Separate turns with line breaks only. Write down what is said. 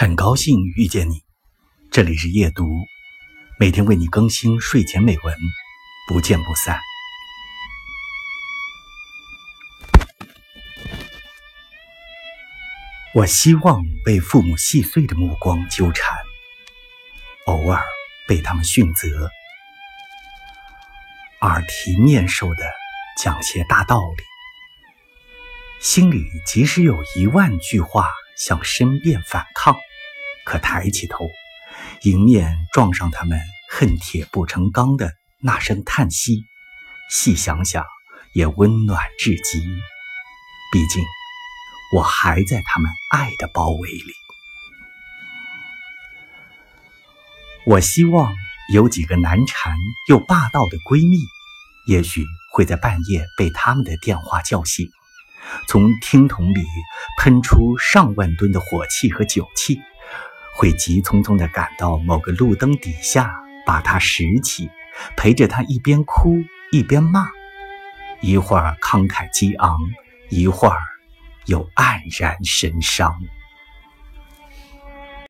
很高兴遇见你，这里是夜读，每天为你更新睡前美文，不见不散。我希望被父母细碎的目光纠缠，偶尔被他们训责，耳提面授的讲些大道理，心里即使有一万句话想申辩反抗。可抬起头，迎面撞上他们恨铁不成钢的那声叹息，细想想也温暖至极。毕竟，我还在他们爱的包围里。我希望有几个难缠又霸道的闺蜜，也许会在半夜被他们的电话叫醒，从听筒里喷出上万吨的火气和酒气。会急匆匆地赶到某个路灯底下，把它拾起，陪着他一边哭一边骂，一会儿慷慨激昂，一会儿又黯然神伤。